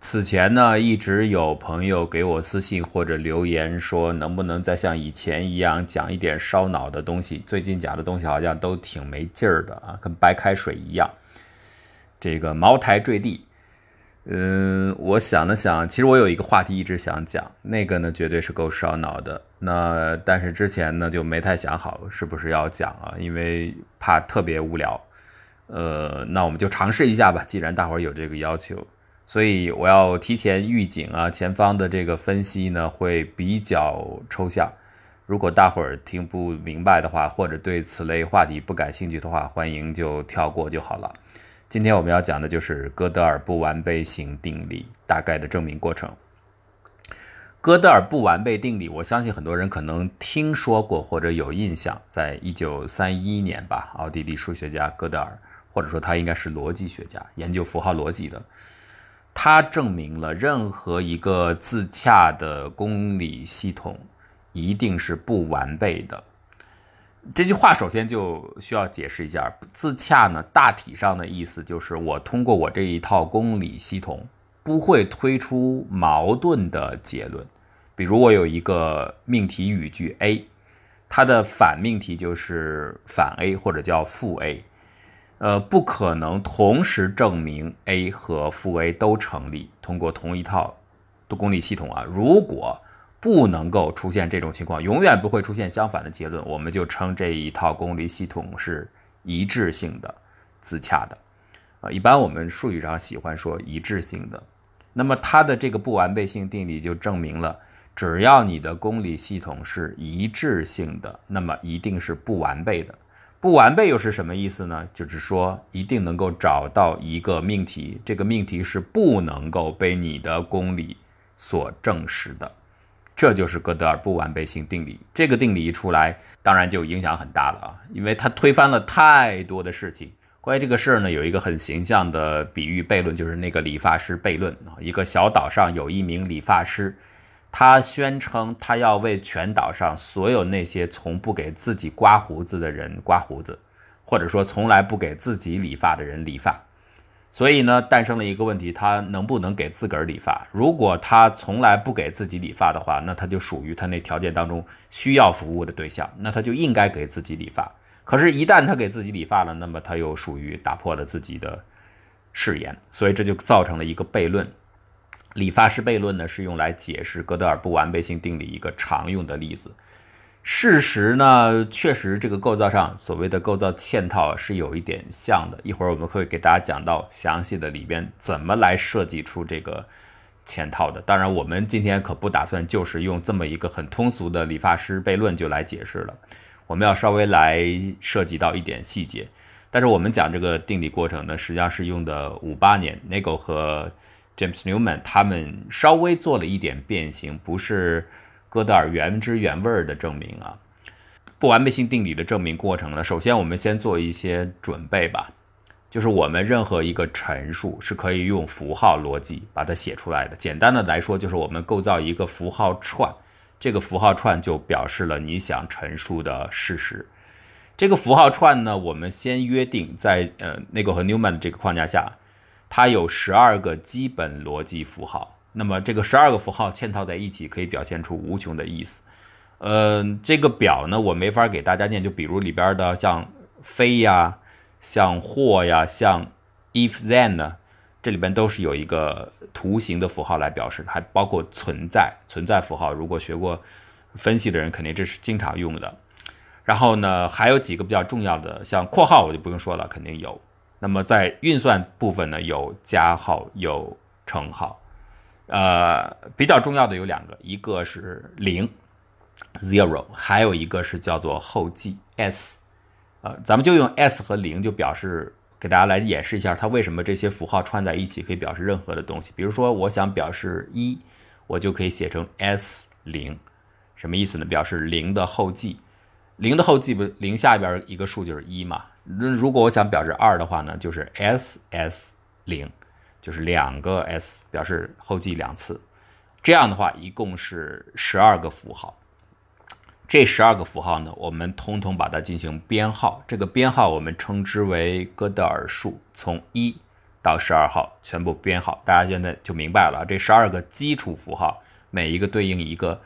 此前呢，一直有朋友给我私信或者留言说，能不能再像以前一样讲一点烧脑的东西？最近讲的东西好像都挺没劲儿的啊，跟白开水一样。这个茅台坠地，嗯，我想了想，其实我有一个话题一直想讲，那个呢绝对是够烧脑的。那但是之前呢就没太想好是不是要讲啊，因为怕特别无聊。呃，那我们就尝试一下吧，既然大伙儿有这个要求。所以我要提前预警啊，前方的这个分析呢会比较抽象。如果大伙儿听不明白的话，或者对此类话题不感兴趣的话，欢迎就跳过就好了。今天我们要讲的就是哥德尔不完备性定理大概的证明过程。哥德尔不完备定理，我相信很多人可能听说过或者有印象，在一九三一年吧，奥地利数学家哥德尔，或者说他应该是逻辑学家，研究符号逻辑的。它证明了任何一个自洽的公理系统一定是不完备的。这句话首先就需要解释一下，自洽呢，大体上的意思就是我通过我这一套公理系统不会推出矛盾的结论。比如我有一个命题语句 A，它的反命题就是反 A 或者叫负 A。呃，不可能同时证明 A 和负 A 都成立。通过同一套的公理系统啊，如果不能够出现这种情况，永远不会出现相反的结论，我们就称这一套公理系统是一致性的、自洽的。啊，一般我们术语上喜欢说一致性的。那么它的这个不完备性定理就证明了，只要你的公理系统是一致性的，那么一定是不完备的。不完备又是什么意思呢？就是说一定能够找到一个命题，这个命题是不能够被你的公理所证实的，这就是哥德尔不完备性定理。这个定理一出来，当然就影响很大了啊，因为它推翻了太多的事情。关于这个事儿呢，有一个很形象的比喻悖论，就是那个理发师悖论啊。一个小岛上有一名理发师。他宣称，他要为全岛上所有那些从不给自己刮胡子的人刮胡子，或者说从来不给自己理发的人理发。所以呢，诞生了一个问题：他能不能给自个儿理发？如果他从来不给自己理发的话，那他就属于他那条件当中需要服务的对象，那他就应该给自己理发。可是，一旦他给自己理发了，那么他又属于打破了自己的誓言，所以这就造成了一个悖论。理发师悖论呢，是用来解释哥德尔不完备性定理一个常用的例子。事实呢，确实这个构造上所谓的构造嵌套是有一点像的。一会儿我们会给大家讲到详细的里边怎么来设计出这个嵌套的。当然，我们今天可不打算就是用这么一个很通俗的理发师悖论就来解释了。我们要稍微来涉及到一点细节。但是我们讲这个定理过程呢，实际上是用的五八年 Nagel 和。James Newman 他们稍微做了一点变形，不是哥德尔原汁原味儿的证明啊。不完备性定理的证明过程呢，首先我们先做一些准备吧，就是我们任何一个陈述是可以用符号逻辑把它写出来的。简单的来说，就是我们构造一个符号串，这个符号串就表示了你想陈述的事实。这个符号串呢，我们先约定在呃那个和 Newman 这个框架下。它有十二个基本逻辑符号，那么这个十二个符号嵌套在一起，可以表现出无穷的意思。呃，这个表呢，我没法给大家念，就比如里边的像非呀、像或呀、像 if then 呢，这里边都是有一个图形的符号来表示，还包括存在存在符号。如果学过分析的人，肯定这是经常用的。然后呢，还有几个比较重要的，像括号我就不用说了，肯定有。那么在运算部分呢，有加号，有乘号，呃，比较重要的有两个，一个是零，zero，还有一个是叫做后记 s，呃，咱们就用 s 和零就表示，给大家来演示一下它为什么这些符号串在一起可以表示任何的东西。比如说，我想表示一，我就可以写成 s 零，什么意思呢？表示零的后记，零的后记不零下边一个数就是一嘛。那如果我想表示二的话呢，就是 s s 零，就是两个 s 表示后记两次，这样的话一共是十二个符号。这十二个符号呢，我们通通把它进行编号，这个编号我们称之为哥德尔数，从一到十二号全部编号，大家现在就明白了。这十二个基础符号，每一个对应一个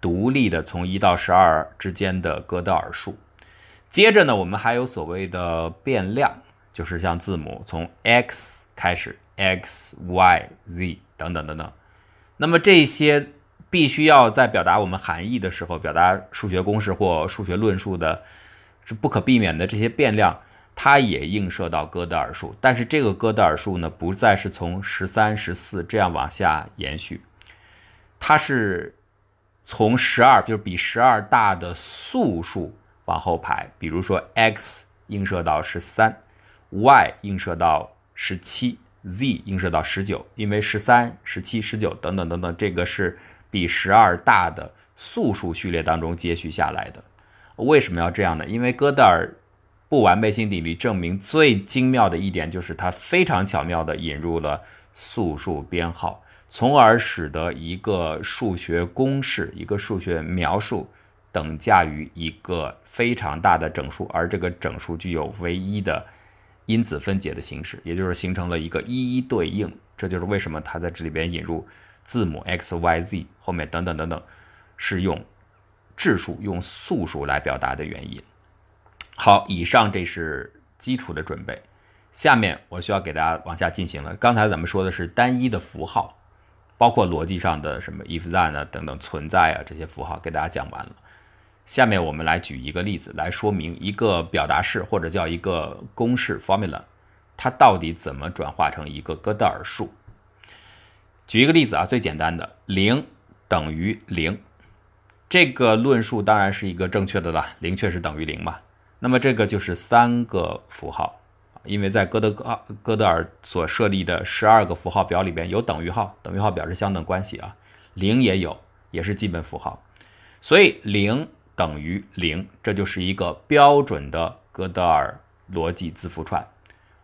独立的从一到十二之间的哥德尔数。接着呢，我们还有所谓的变量，就是像字母从 x 开始，x、y、z 等等等等。那么这些必须要在表达我们含义的时候，表达数学公式或数学论述的，是不可避免的。这些变量它也映射到哥德尔数，但是这个哥德尔数呢，不再是从十三、十四这样往下延续，它是从十二，就是比十二大的素数。往后排，比如说 x 映射到十三，y 映射到十七，z 映射到十九，因为十三、十七、十九等等等等，这个是比十二大的素数序列当中接续下来的。为什么要这样呢？因为哥德尔不完备性定理证明最精妙的一点就是它非常巧妙地引入了素数编号，从而使得一个数学公式、一个数学描述。等价于一个非常大的整数，而这个整数具有唯一的因子分解的形式，也就是形成了一个一一对应。这就是为什么它在这里边引入字母 x、y、z 后面等等等等，是用质数、用素数来表达的原因。好，以上这是基础的准备，下面我需要给大家往下进行了。刚才咱们说的是单一的符号，包括逻辑上的什么 if then 啊等等存在啊这些符号，给大家讲完了。下面我们来举一个例子来说明一个表达式或者叫一个公式 formula，它到底怎么转化成一个哥德尔数。举一个例子啊，最简单的零等于零，这个论述当然是一个正确的了，零确实等于零嘛。那么这个就是三个符号，因为在哥德哥哥德尔所设立的十二个符号表里边有等于号，等于号表示相等关系啊，零也有，也是基本符号，所以零。等于零，这就是一个标准的哥德尔逻辑字符串。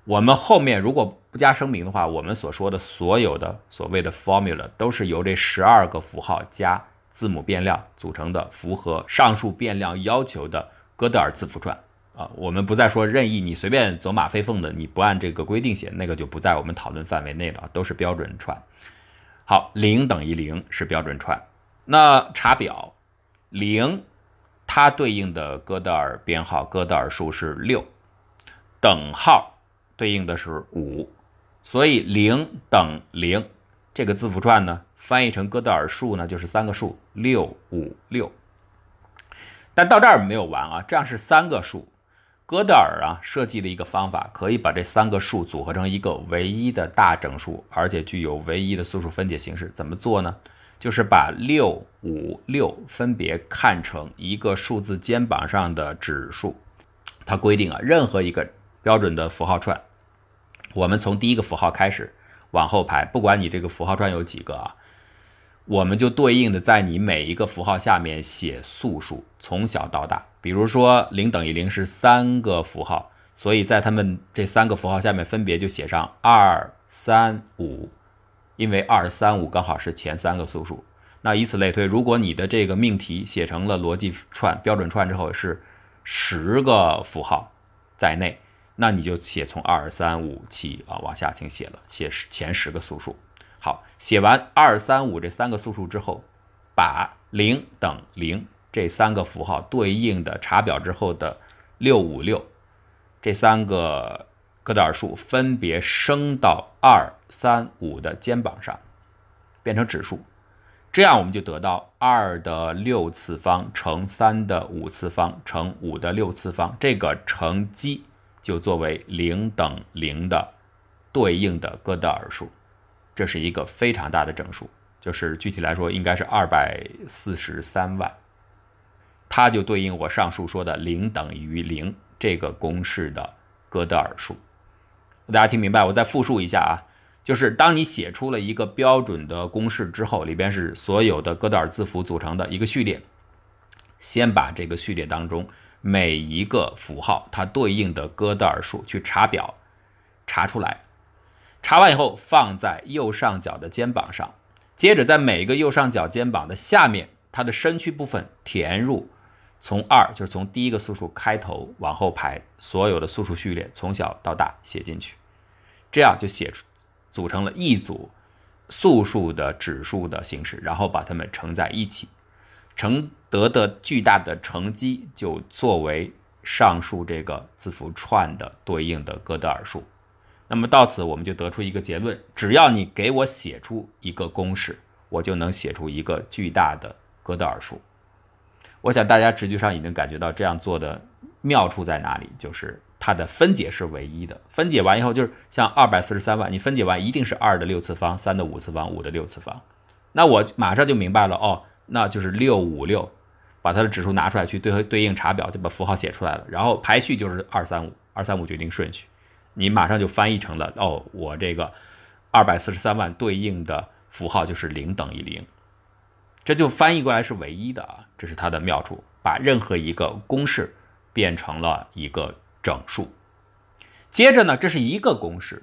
我们后面如果不加声明的话，我们所说的所有的所谓的 formula 都是由这十二个符号加字母变量组成的，符合上述变量要求的哥德尔字符串啊。我们不再说任意你随便走马飞凤的，你不按这个规定写，那个就不在我们讨论范围内了，都是标准串。好，零等于零是标准串。那查表零。它对应的哥德尔编号、哥德尔数是六，等号对应的是五，所以零等零这个字符串呢，翻译成哥德尔数呢，就是三个数六五六。但到这儿没有完啊，这样是三个数。哥德尔啊设计了一个方法，可以把这三个数组合成一个唯一的大整数，而且具有唯一的素数分解形式。怎么做呢？就是把六五六分别看成一个数字肩膀上的指数，它规定啊，任何一个标准的符号串，我们从第一个符号开始往后排，不管你这个符号串有几个啊，我们就对应的在你每一个符号下面写素数，从小到大。比如说零等于零是三个符号，所以在它们这三个符号下面分别就写上二三五。因为二三五刚好是前三个素数，那以此类推，如果你的这个命题写成了逻辑串、标准串之后是十个符号在内，那你就写从二三五七啊往下请写了，写前十个素数。好，写完二三五这三个素数之后，把零等零这三个符号对应的查表之后的六五六这三个。哥德尔数分别升到二、三、五的肩膀上，变成指数，这样我们就得到二的六次方乘三的五次方乘五的六次方，这个乘积就作为零等零的对应的哥德尔数，这是一个非常大的整数，就是具体来说应该是二百四十三万，它就对应我上述说的零等于零这个公式的哥德尔数。大家听明白？我再复述一下啊，就是当你写出了一个标准的公式之后，里边是所有的哥德尔字符组成的一个序列，先把这个序列当中每一个符号它对应的哥德尔数去查表，查出来，查完以后放在右上角的肩膀上，接着在每一个右上角肩膀的下面，它的身躯部分填入。从二就是从第一个素数开头往后排，所有的素数序列从小到大写进去，这样就写出组成了一组素数的指数的形式，然后把它们乘在一起，乘得的巨大的乘积就作为上述这个字符串的对应的哥德尔数。那么到此我们就得出一个结论：只要你给我写出一个公式，我就能写出一个巨大的哥德尔数。我想大家直觉上已经感觉到这样做的妙处在哪里，就是它的分解是唯一的。分解完以后，就是像二百四十三万，你分解完一定是二的六次方、三的五次方、五的六次方。那我马上就明白了，哦，那就是六五六，把它的指数拿出来去对对应查表，就把符号写出来了。然后排序就是二三五，二三五决定顺序。你马上就翻译成了哦，我这个二百四十三万对应的符号就是零等于零，这就翻译过来是唯一的啊，这是它的妙处，把任何一个公式变成了一个整数。接着呢，这是一个公式，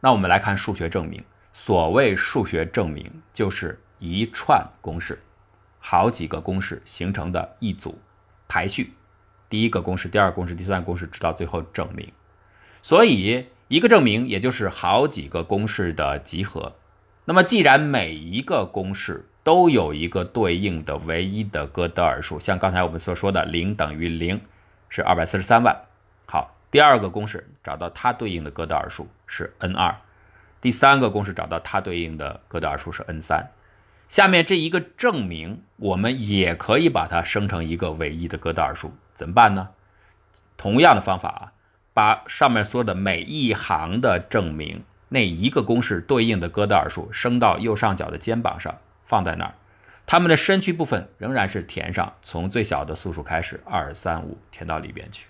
那我们来看数学证明。所谓数学证明，就是一串公式，好几个公式形成的一组排序，第一个公式、第二个公式、第三个公式，直到最后证明。所以，一个证明也就是好几个公式的集合。那么，既然每一个公式都有一个对应的唯一的哥德尔数，像刚才我们所说的零等于零是二百四十三万。第二个公式找到它对应的哥德尔数是 n 二，第三个公式找到它对应的哥德尔数是 n 三。下面这一个证明，我们也可以把它生成一个唯一的哥德尔数，怎么办呢？同样的方法啊。把上面说的每一行的证明那一个公式对应的哥德尔数升到右上角的肩膀上，放在那儿，它们的身区部分仍然是填上，从最小的素数开始，二三五填到里边去。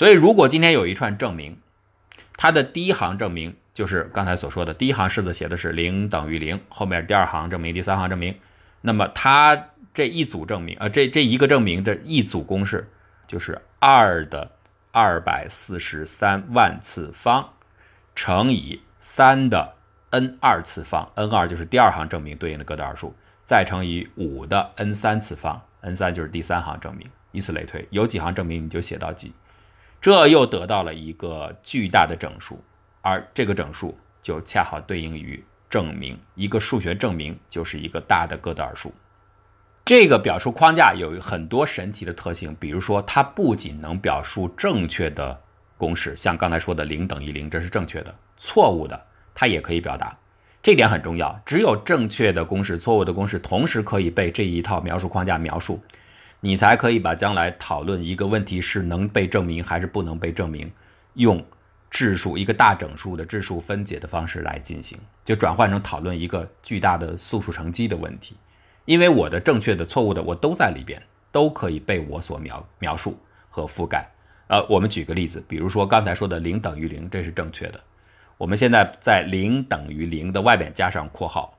所以，如果今天有一串证明，它的第一行证明就是刚才所说的，第一行式子写的是零等于零，后面第二行证明，第三行证明，那么它这一组证明，呃，这这一个证明的一组公式就是二的。二百四十三万次方乘以三的 n 二次方，n 二就是第二行证明对应的哥德尔数，再乘以五的 n 三次方，n 三就是第三行证明，以此类推，有几行证明你就写到几，这又得到了一个巨大的整数，而这个整数就恰好对应于证明，一个数学证明就是一个大的哥德尔数。这个表述框架有很多神奇的特性，比如说，它不仅能表述正确的公式，像刚才说的零等于零，这是正确的；错误的，它也可以表达。这点很重要。只有正确的公式、错误的公式同时可以被这一套描述框架描述，你才可以把将来讨论一个问题是能被证明还是不能被证明，用质数一个大整数的质数分解的方式来进行，就转换成讨论一个巨大的素数乘积的问题。因为我的正确的、错误的，我都在里边，都可以被我所描描述和覆盖。呃，我们举个例子，比如说刚才说的零等于零，这是正确的。我们现在在零等于零的外边加上括号，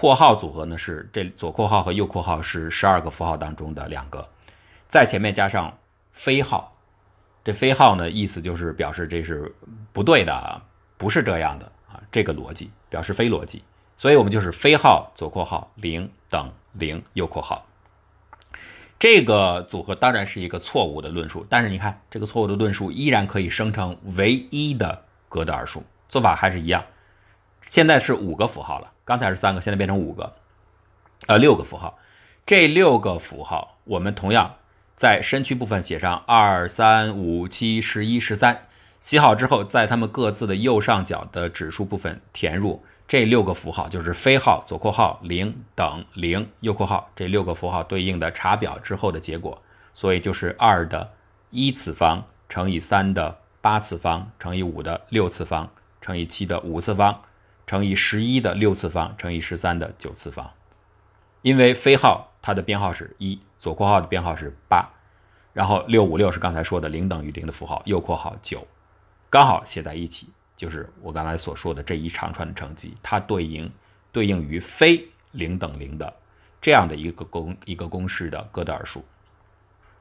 括号组合呢是这左括号和右括号是十二个符号当中的两个，在前面加上非号，这非号呢意思就是表示这是不对的，不是这样的啊，这个逻辑表示非逻辑，所以我们就是非号左括号零等。零右括号，这个组合当然是一个错误的论述，但是你看这个错误的论述依然可以生成唯一的哥德尔数，做法还是一样。现在是五个符号了，刚才是三个，现在变成五个，呃，六个符号。这六个符号，我们同样在身区部分写上二三五七十一十三，写好之后，在它们各自的右上角的指数部分填入。这六个符号就是非号左括号零等零右括号这六个符号对应的查表之后的结果，所以就是二的一次方乘以三的八次方乘以五的六次方乘以七的五次方乘以十一的六次方乘以十三的九次方。因为非号它的编号是一，左括号的编号是八，然后六五六是刚才说的零等于零的符号，右括号九，刚好写在一起。就是我刚才所说的这一长串的乘积，它对应对应于非零等零的这样的一个公一个公式的哥德尔数。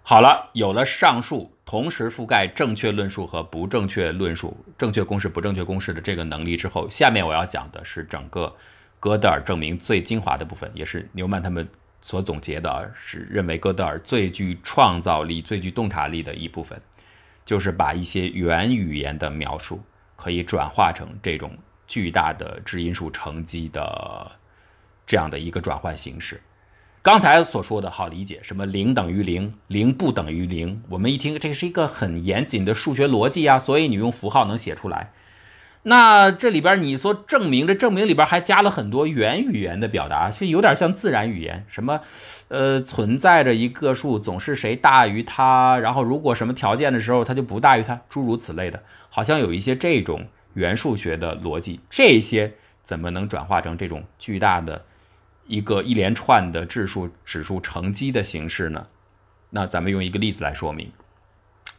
好了，有了上述同时覆盖正确论述和不正确论述、正确公式、不正确公式的这个能力之后，下面我要讲的是整个哥德尔证明最精华的部分，也是牛曼他们所总结的，是认为哥德尔最具创造力、最具洞察力的一部分，就是把一些元语言的描述。可以转化成这种巨大的质因数乘积的这样的一个转换形式。刚才所说的好理解，什么零等于零，零不等于零，我们一听这是一个很严谨的数学逻辑啊，所以你用符号能写出来。那这里边你说证明，这证明里边还加了很多元语言的表达，就有点像自然语言，什么，呃，存在着一个数总是谁大于它，然后如果什么条件的时候它就不大于它，诸如此类的，好像有一些这种元数学的逻辑，这些怎么能转化成这种巨大的一个一连串的质数指数乘积的形式呢？那咱们用一个例子来说明，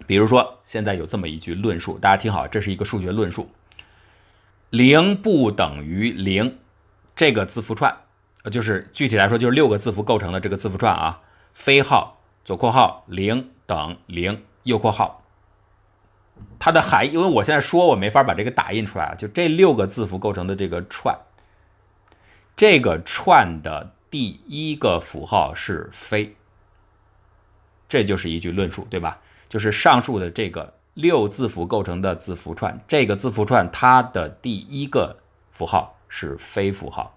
比如说现在有这么一句论述，大家听好，这是一个数学论述。零不等于零，这个字符串，呃，就是具体来说就是六个字符构成的这个字符串啊。非号左括号零等零右括号，它的含义，因为我现在说我没法把这个打印出来啊，就这六个字符构成的这个串，这个串的第一个符号是非，这就是一句论述，对吧？就是上述的这个。六字符构成的字符串，这个字符串它的第一个符号是非符号。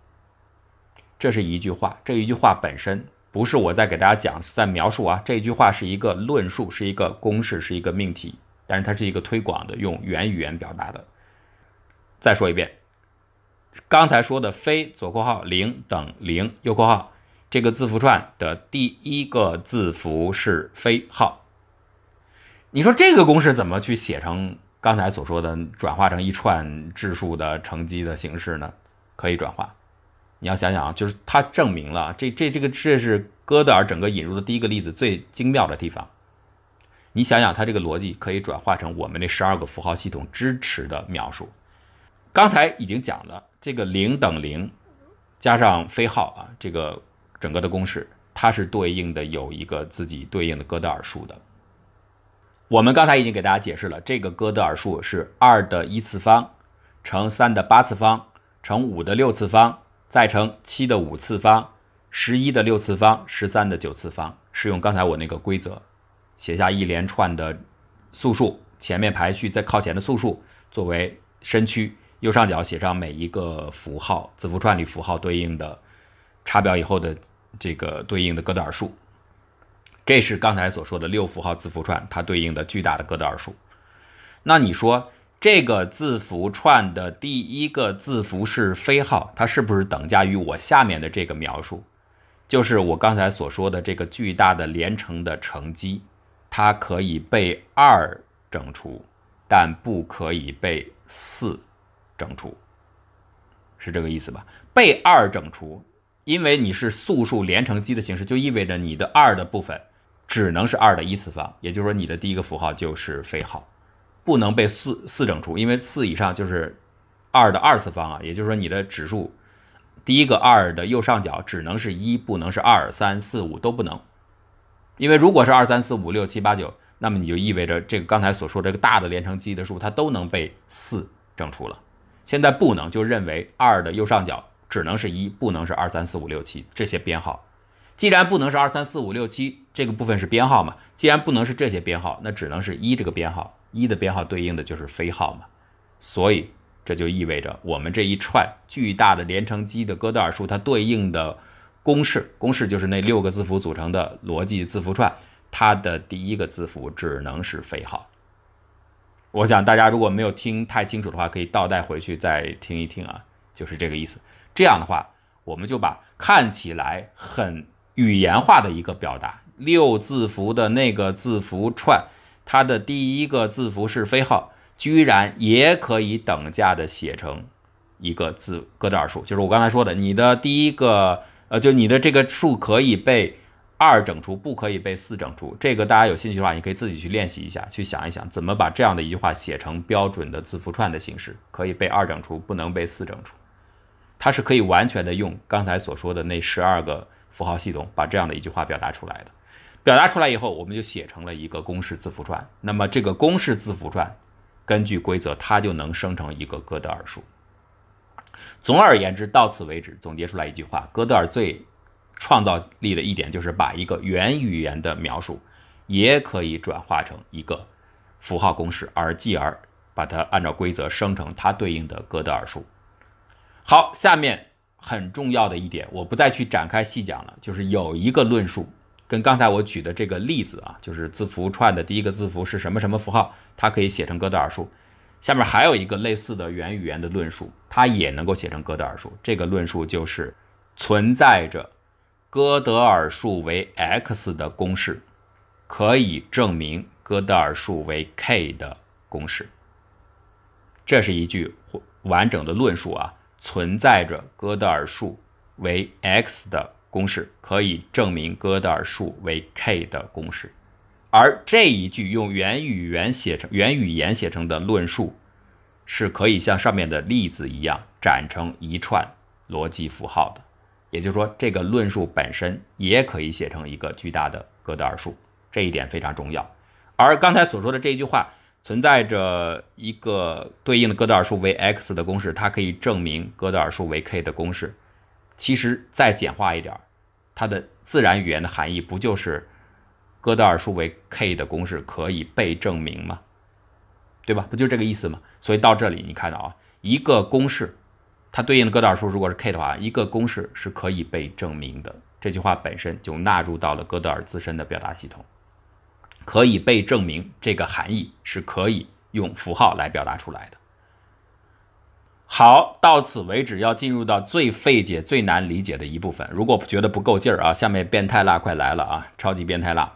这是一句话，这一句话本身不是我在给大家讲，是在描述啊。这一句话是一个论述，是一个公式，是一个命题，但是它是一个推广的，用元语言表达的。再说一遍，刚才说的非左括号零等零右括号这个字符串的第一个字符是非号。你说这个公式怎么去写成刚才所说的转化成一串质数的乘积的形式呢？可以转化。你要想想啊，就是它证明了这这这个这是哥德尔整个引入的第一个例子最精妙的地方。你想想，它这个逻辑可以转化成我们那十二个符号系统支持的描述。刚才已经讲了，这个零等零加上非号啊，这个整个的公式它是对应的有一个自己对应的哥德尔数的。我们刚才已经给大家解释了，这个哥德尔数是二的一次方乘三的八次方乘五的六次方再乘七的五次方十一的六次方十三的九次方，是用刚才我那个规则写下一连串的素数，前面排序在靠前的素数作为身区，右上角写上每一个符号字符串里符号对应的查表以后的这个对应的哥德尔数。这是刚才所说的六符号字符串，它对应的巨大的哥德尔数。那你说这个字符串的第一个字符是非号，它是不是等价于我下面的这个描述？就是我刚才所说的这个巨大的连乘的乘积，它可以被二整除，但不可以被四整除，是这个意思吧？被二整除，因为你是素数连乘积的形式，就意味着你的二的部分。只能是二的一次方，也就是说你的第一个符号就是非号，不能被四四整除，因为四以上就是二的二次方啊。也就是说你的指数第一个二的右上角只能是一，不能是二三四五都不能。因为如果是二三四五六七八九，那么你就意味着这个刚才所说这个大的连乘积的数它都能被四整除了。现在不能，就认为二的右上角只能是一，不能是二三四五六七这些编号。既然不能是二三四五六七这个部分是编号嘛，既然不能是这些编号，那只能是一这个编号，一的编号对应的就是非号嘛，所以这就意味着我们这一串巨大的连乘积的哥德尔数，它对应的公式，公式就是那六个字符组成的逻辑字符串，它的第一个字符只能是非号。我想大家如果没有听太清楚的话，可以倒带回去再听一听啊，就是这个意思。这样的话，我们就把看起来很。语言化的一个表达，六字符的那个字符串，它的第一个字符是非号，居然也可以等价的写成一个字哥德尔数，就是我刚才说的，你的第一个，呃，就你的这个数可以被二整除，不可以被四整除。这个大家有兴趣的话，你可以自己去练习一下，去想一想怎么把这样的一句话写成标准的字符串的形式，可以被二整除，不能被四整除。它是可以完全的用刚才所说的那十二个。符号系统把这样的一句话表达出来的，表达出来以后，我们就写成了一个公式字符串。那么这个公式字符串，根据规则，它就能生成一个哥德尔数。总而言之，到此为止，总结出来一句话：哥德尔最创造力的一点就是把一个元语言的描述，也可以转化成一个符号公式，而继而把它按照规则生成它对应的哥德尔数。好，下面很重要的一点，我不再去展开细讲了，就是有一个论述，跟刚才我举的这个例子啊，就是字符串的第一个字符是什么什么符号，它可以写成哥德尔数。下面还有一个类似的元语言的论述，它也能够写成哥德尔数。这个论述就是存在着哥德尔数为 x 的公式，可以证明哥德尔数为 k 的公式。这是一句完整的论述啊，存在着哥德尔数为 x 的公式，可以证明哥德尔数为 k 的公式。而这一句用元语言写成、元语言写成的论述，是可以像上面的例子一样展成一串逻辑符号的。也就是说，这个论述本身也可以写成一个巨大的哥德尔数，这一点非常重要。而刚才所说的这一句话，存在着一个对应的哥德尔数为 x 的公式，它可以证明哥德尔数为 k 的公式。其实再简化一点，它的自然语言的含义不就是？哥德尔数为 k 的公式可以被证明吗？对吧？不就这个意思吗？所以到这里你看到啊，一个公式，它对应的哥德尔数如果是 k 的话，一个公式是可以被证明的。这句话本身就纳入到了哥德尔自身的表达系统，可以被证明这个含义是可以用符号来表达出来的。好，到此为止，要进入到最费解、最难理解的一部分。如果觉得不够劲儿啊，下面变态辣快来了啊，超级变态辣！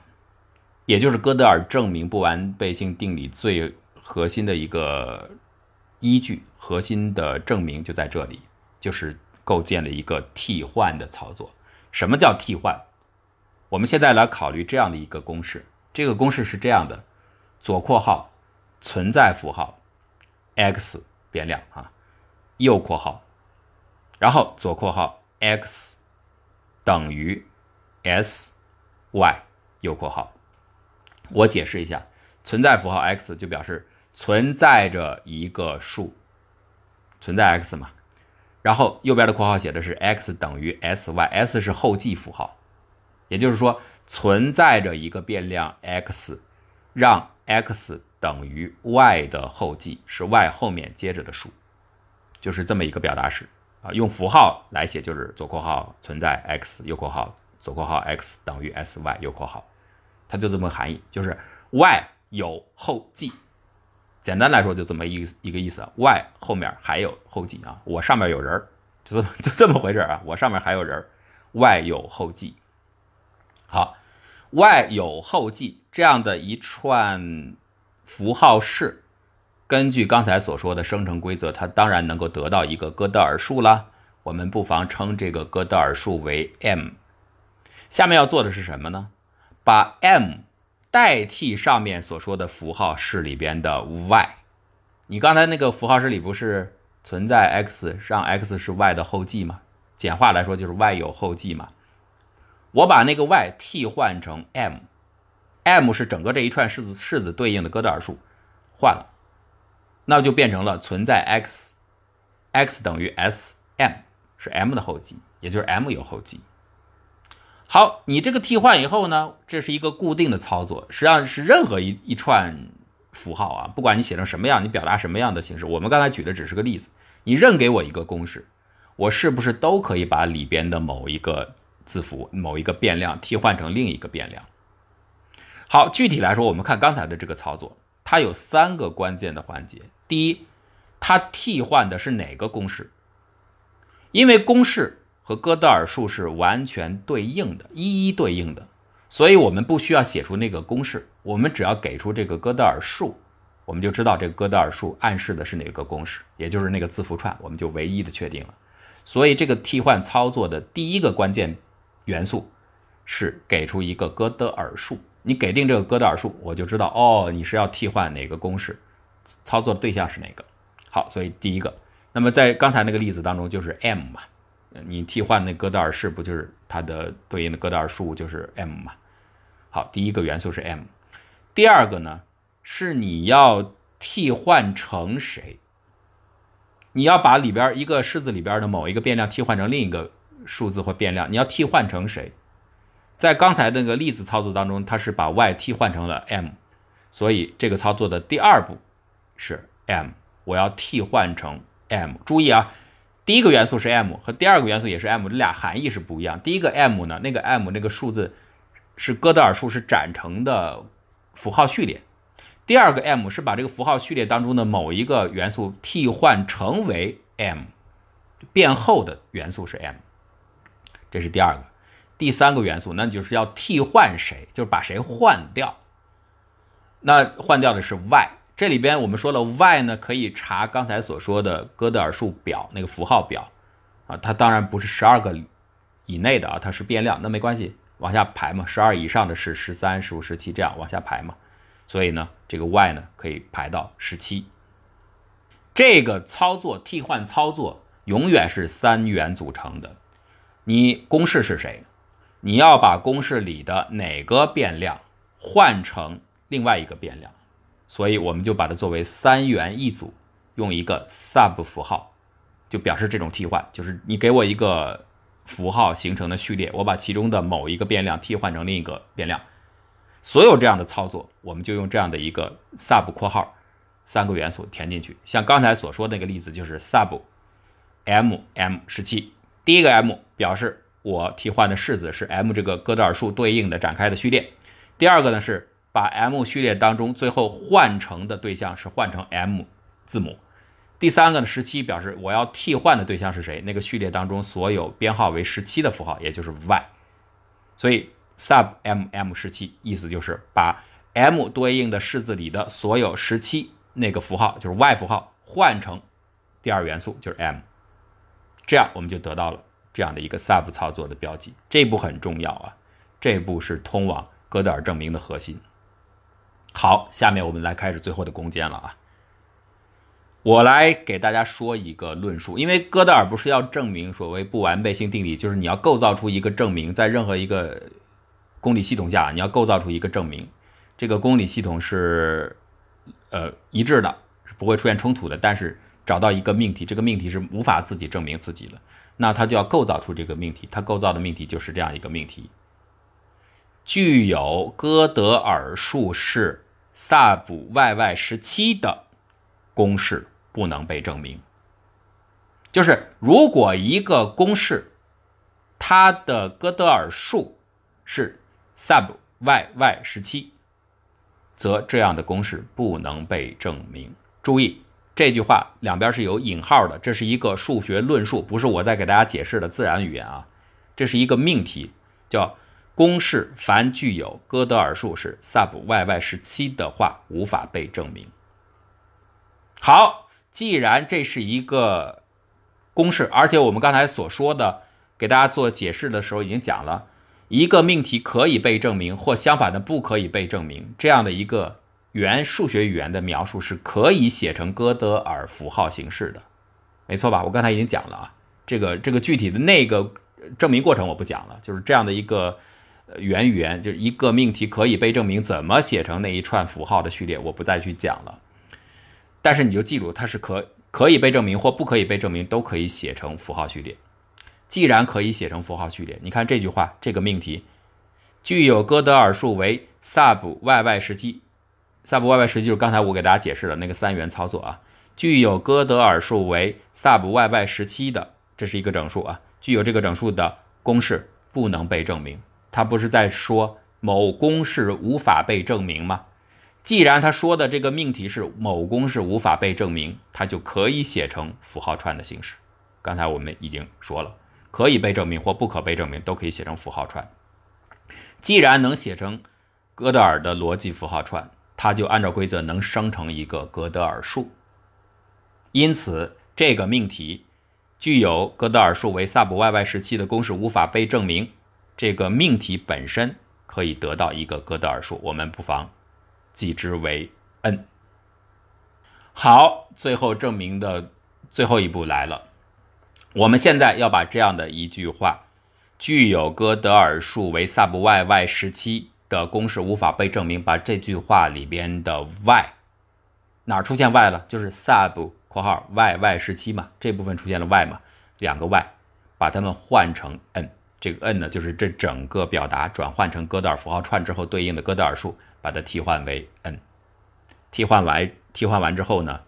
也就是哥德尔证明不完备性定理最核心的一个依据，核心的证明就在这里，就是构建了一个替换的操作。什么叫替换？我们现在来考虑这样的一个公式，这个公式是这样的：左括号存在符号 x 变量啊，右括号，然后左括号 x 等于 s y 右括号。我解释一下，存在符号 x 就表示存在着一个数，存在 x 嘛。然后右边的括号写的是 x 等于 sy，s 是后继符号，也就是说存在着一个变量 x，让 x 等于 y 的后继是 y 后面接着的数，就是这么一个表达式啊。用符号来写就是左括号存在 x，右括号左括号 x 等于 sy，右括号。它就这么含义，就是 y 有后继，简单来说就这么一一个意思，y 后面还有后继啊，我上面有人儿，就这么 就这么回事啊，我上面还有人儿，y 有后继。好，y 有后继这样的一串符号式，根据刚才所说的生成规则，它当然能够得到一个哥德尔数啦。我们不妨称这个哥德尔数为 m。下面要做的是什么呢？把 m 代替上面所说的符号式里边的 y，你刚才那个符号式里不是存在 x，让 x 是 y 的后继吗？简化来说就是 y 有后继嘛。我把那个 y 替换成 m，m 是整个这一串式子式子对应的哥德尔数，换了，那就变成了存在 x，x 等于 s，m 是 m 的后继，也就是 m 有后继。好，你这个替换以后呢，这是一个固定的操作，实际上是任何一一串符号啊，不管你写成什么样，你表达什么样的形式，我们刚才举的只是个例子。你任给我一个公式，我是不是都可以把里边的某一个字符、某一个变量替换成另一个变量？好，具体来说，我们看刚才的这个操作，它有三个关键的环节。第一，它替换的是哪个公式？因为公式。和哥德尔数是完全对应的，一一对应的，所以我们不需要写出那个公式，我们只要给出这个哥德尔数，我们就知道这个哥德尔数暗示的是哪个公式，也就是那个字符串，我们就唯一的确定了。所以这个替换操作的第一个关键元素是给出一个哥德尔数，你给定这个哥德尔数，我就知道哦，你是要替换哪个公式，操作对象是哪个。好，所以第一个，那么在刚才那个例子当中就是 m 嘛。你替换那哥德尔式不就是它的对应的哥德尔数就是 m 嘛？好，第一个元素是 m，第二个呢是你要替换成谁？你要把里边一个式子里边的某一个变量替换成另一个数字或变量，你要替换成谁？在刚才那个例子操作当中，它是把 y 替换成了 m，所以这个操作的第二步是 m，我要替换成 m。注意啊，第一个元素是 m，和第二个元素也是 m，这俩含义是不一样。第一个 m 呢，那个 m 那个数字是哥德尔数，是展成的符号序列；第二个 m 是把这个符号序列当中的某一个元素替换成为 m，变后的元素是 m。这是第二个。第三个元素，那就是要替换谁，就是把谁换掉。那换掉的是 y，这里边我们说了 y 呢，可以查刚才所说的哥德尔数表那个符号表啊，它当然不是十二个以内的啊，它是变量，那没关系，往下排嘛，十二以上的是十三、十五、十七这样往下排嘛，所以呢，这个 y 呢可以排到十七。这个操作替换操作永远是三元组成的，你公式是谁？你要把公式里的哪个变量换成另外一个变量，所以我们就把它作为三元一组，用一个 sub 符号，就表示这种替换，就是你给我一个符号形成的序列，我把其中的某一个变量替换成另一个变量，所有这样的操作，我们就用这样的一个 sub 括号三个元素填进去。像刚才所说的那个例子，就是 sub m m 十七，第一个 m 表示。我替换的式子是 m 这个哥德尔数对应的展开的序列。第二个呢是把 m 序列当中最后换成的对象是换成 m 字母。第三个呢十七表示我要替换的对象是谁？那个序列当中所有编号为十七的符号，也就是 y。所以 sub m m 十七意思就是把 m 对应的式子里的所有十七那个符号，就是 y 符号换成第二元素就是 m，这样我们就得到了。这样的一个 sub 操作的标记，这一步很重要啊！这一步是通往哥德尔证明的核心。好，下面我们来开始最后的攻坚了啊！我来给大家说一个论述，因为哥德尔不是要证明所谓不完备性定理，就是你要构造出一个证明，在任何一个公理系统下，你要构造出一个证明，这个公理系统是呃一致的，是不会出现冲突的。但是找到一个命题，这个命题是无法自己证明自己的。那它就要构造出这个命题，它构造的命题就是这样一个命题：具有哥德尔数是萨布 yy 十七的公式不能被证明。就是如果一个公式它的哥德尔数是萨布 yy 十七，则这样的公式不能被证明。注意。这句话两边是有引号的，这是一个数学论述，不是我在给大家解释的自然语言啊。这是一个命题，叫公式凡具有哥德尔数是 sub yy 十七的话，无法被证明。好，既然这是一个公式，而且我们刚才所说的给大家做解释的时候已经讲了，一个命题可以被证明，或相反的不可以被证明，这样的一个。原数学语言的描述是可以写成哥德尔符号形式的，没错吧？我刚才已经讲了啊，这个这个具体的那个证明过程我不讲了，就是这样的一个原语言，就是一个命题可以被证明怎么写成那一串符号的序列，我不再去讲了。但是你就记住，它是可可以被证明或不可以被证明都可以写成符号序列。既然可以写成符号序列，你看这句话，这个命题具有哥德尔数为 sub yy 十七。sub yy 实际就是刚才我给大家解释的那个三元操作啊，具有哥德尔数为 sub yy 十七的，这是一个整数啊，具有这个整数的公式不能被证明。他不是在说某公式无法被证明吗？既然他说的这个命题是某公式无法被证明，它就可以写成符号串的形式。刚才我们已经说了，可以被证明或不可被证明都可以写成符号串。既然能写成哥德尔的逻辑符号串。它就按照规则能生成一个哥德尔数，因此这个命题具有哥德尔数为 sub yy 十七的公式无法被证明。这个命题本身可以得到一个哥德尔数，我们不妨记之为 n。好，最后证明的最后一步来了，我们现在要把这样的一句话：具有哥德尔数为 sub yy 十七。的公式无法被证明。把这句话里边的 y 哪出现 y 了？就是 sub 括号 y y 十七嘛，这部分出现了 y 嘛，两个 y，把它们换成 n。这个 n 呢，就是这整个表达转换成哥德尔符号串之后对应的哥德尔数，把它替换为 n。替换完替换完之后呢，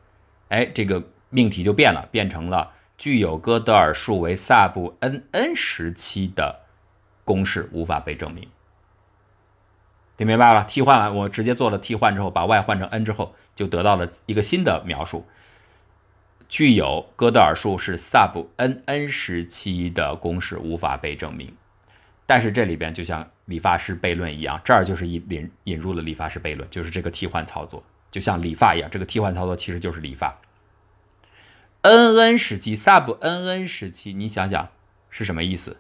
哎，这个命题就变了，变成了具有哥德尔数为萨布 n n 时期的公式无法被证明。听明白了？替换完，我直接做了替换之后，把 y 换成 n 之后，就得到了一个新的描述。具有哥德尔数是萨布 n n 时期的公式无法被证明。但是这里边就像理发师悖论一样，这儿就是引引引入了理发师悖论，就是这个替换操作，就像理发一样，这个替换操作其实就是理发。n n 时期 sub n n 时期，你想想是什么意思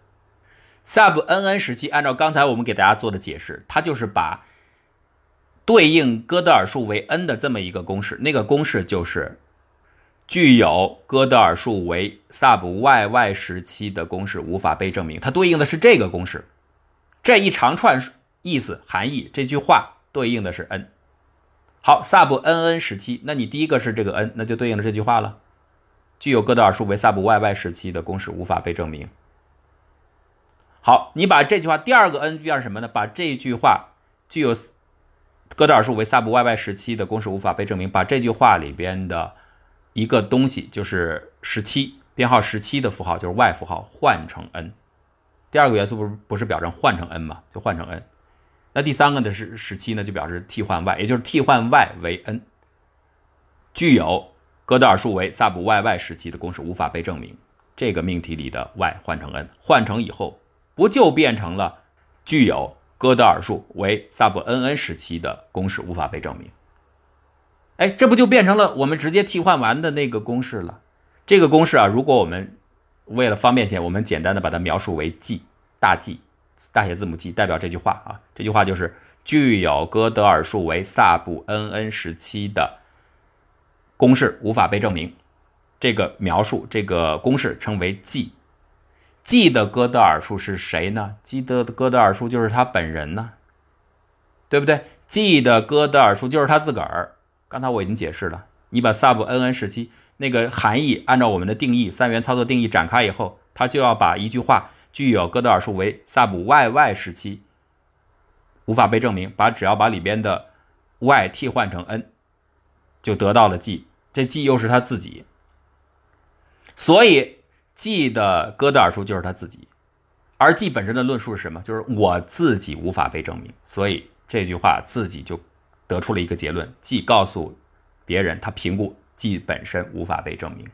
？sub n n 时期，按照刚才我们给大家做的解释，它就是把对应哥德尔数为 n 的这么一个公式，那个公式就是具有哥德尔数为 sub y y 时期的公式无法被证明。它对应的是这个公式，这一长串意思含义，这句话对应的是 n。好，sub n n 时期，那你第一个是这个 n，那就对应了这句话了。具有哥德尔数为 sub y y 时期的公式无法被证明。好，你把这句话第二个 n 变成什么呢？把这句话具有哥德尔数为 sub y y 时期的公式无法被证明，把这句话里边的一个东西，就是十七编号十七的符号，就是 y 符号换成 n。第二个元素不是不是表征换成 n 嘛？就换成 n。那第三个呢是十七呢，就表示替换 y，也就是替换 y 为 n。具有哥德尔数为 sub y y 时期的公式无法被证明。这个命题里的 y 换成 n，换成以后。不就变成了具有哥德尔数为 sub n n 时期的公式无法被证明？哎，这不就变成了我们直接替换完的那个公式了？这个公式啊，如果我们为了方便些，我们简单的把它描述为 G 大 G 大写字母 G 代表这句话啊，这句话就是具有哥德尔数为 sub n n 时期的公式无法被证明。这个描述这个公式称为 G。G 的哥德尔数是谁呢？G 的哥德尔数就是他本人呢，对不对？G 的哥德尔数就是他自个儿。刚才我已经解释了，你把 sub n n 时期那个含义按照我们的定义三元操作定义展开以后，它就要把一句话具有哥德尔数为 sub y y 时期无法被证明，把只要把里边的 y 替换成 n，就得到了 G。这 G 又是他自己，所以。G 的哥德尔数就是他自己，而 G 本身的论述是什么？就是我自己无法被证明。所以这句话自己就得出了一个结论：G 告诉别人，他评估 G 本身无法被证明。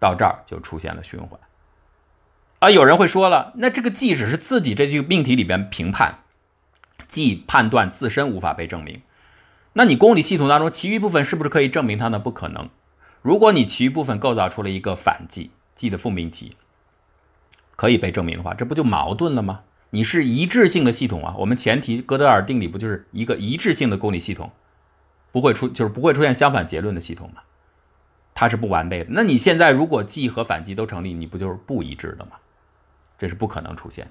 到这儿就出现了循环。而有人会说了，那这个 G 只是自己这句命题里边评判，G 判断自身无法被证明。那你公理系统当中其余部分是不是可以证明它呢？不可能。如果你其余部分构造出了一个反 G。G 的负命题可以被证明的话，这不就矛盾了吗？你是一致性的系统啊，我们前提哥德尔定理不就是一个一致性的公理系统，不会出就是不会出现相反结论的系统吗？它是不完备的。那你现在如果 G 和反 G 都成立，你不就是不一致的吗？这是不可能出现的。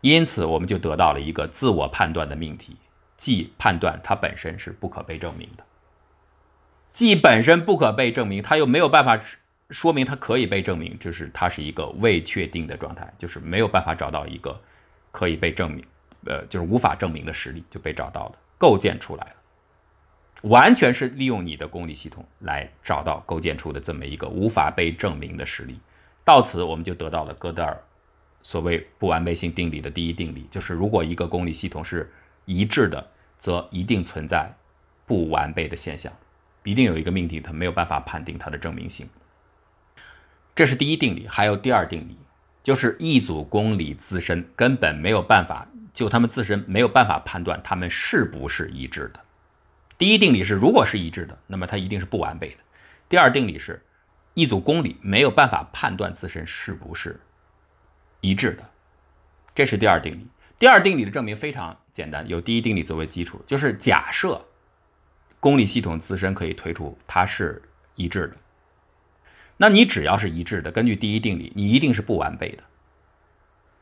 因此，我们就得到了一个自我判断的命题：G 判断它本身是不可被证明的。G 本身不可被证明，它又没有办法。说明它可以被证明，就是它是一个未确定的状态，就是没有办法找到一个可以被证明，呃，就是无法证明的实例就被找到了，构建出来了，完全是利用你的公理系统来找到构建出的这么一个无法被证明的实例。到此，我们就得到了哥德尔所谓不完备性定理的第一定理，就是如果一个公理系统是一致的，则一定存在不完备的现象，一定有一个命题它没有办法判定它的证明性。这是第一定理，还有第二定理，就是一组公理自身根本没有办法就它们自身没有办法判断它们是不是一致的。第一定理是，如果是一致的，那么它一定是不完备的。第二定理是，一组公理没有办法判断自身是不是一致的。这是第二定理。第二定理的证明非常简单，有第一定理作为基础，就是假设公理系统自身可以推出它是一致的。那你只要是一致的，根据第一定理，你一定是不完备的。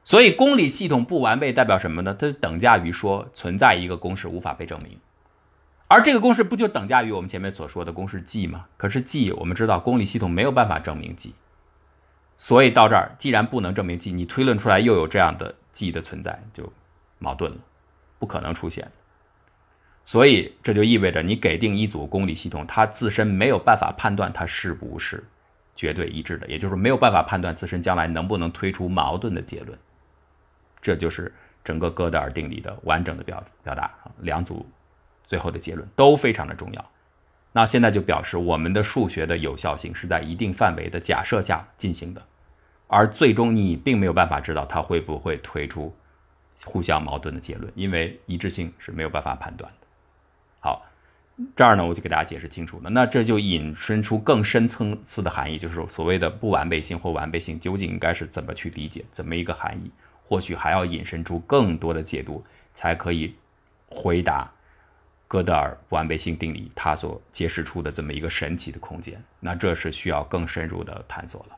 所以公理系统不完备代表什么呢？它等价于说存在一个公式无法被证明，而这个公式不就等价于我们前面所说的公式 G 吗？可是 G 我们知道公理系统没有办法证明 G，所以到这儿既然不能证明 G，你推论出来又有这样的 G 的存在，就矛盾了，不可能出现。所以这就意味着你给定一组公理系统，它自身没有办法判断它是不是绝对一致的，也就是没有办法判断自身将来能不能推出矛盾的结论。这就是整个哥德尔定理的完整的表表达，两组最后的结论都非常的重要。那现在就表示我们的数学的有效性是在一定范围的假设下进行的，而最终你并没有办法知道它会不会推出互相矛盾的结论，因为一致性是没有办法判断的。这儿呢我就给大家解释清楚了。那这就引申出更深层次的含义，就是所谓的不完备性或完备性究竟应该是怎么去理解，怎么一个含义？或许还要引申出更多的解读，才可以回答哥德尔不完备性定理它所揭示出的这么一个神奇的空间。那这是需要更深入的探索了。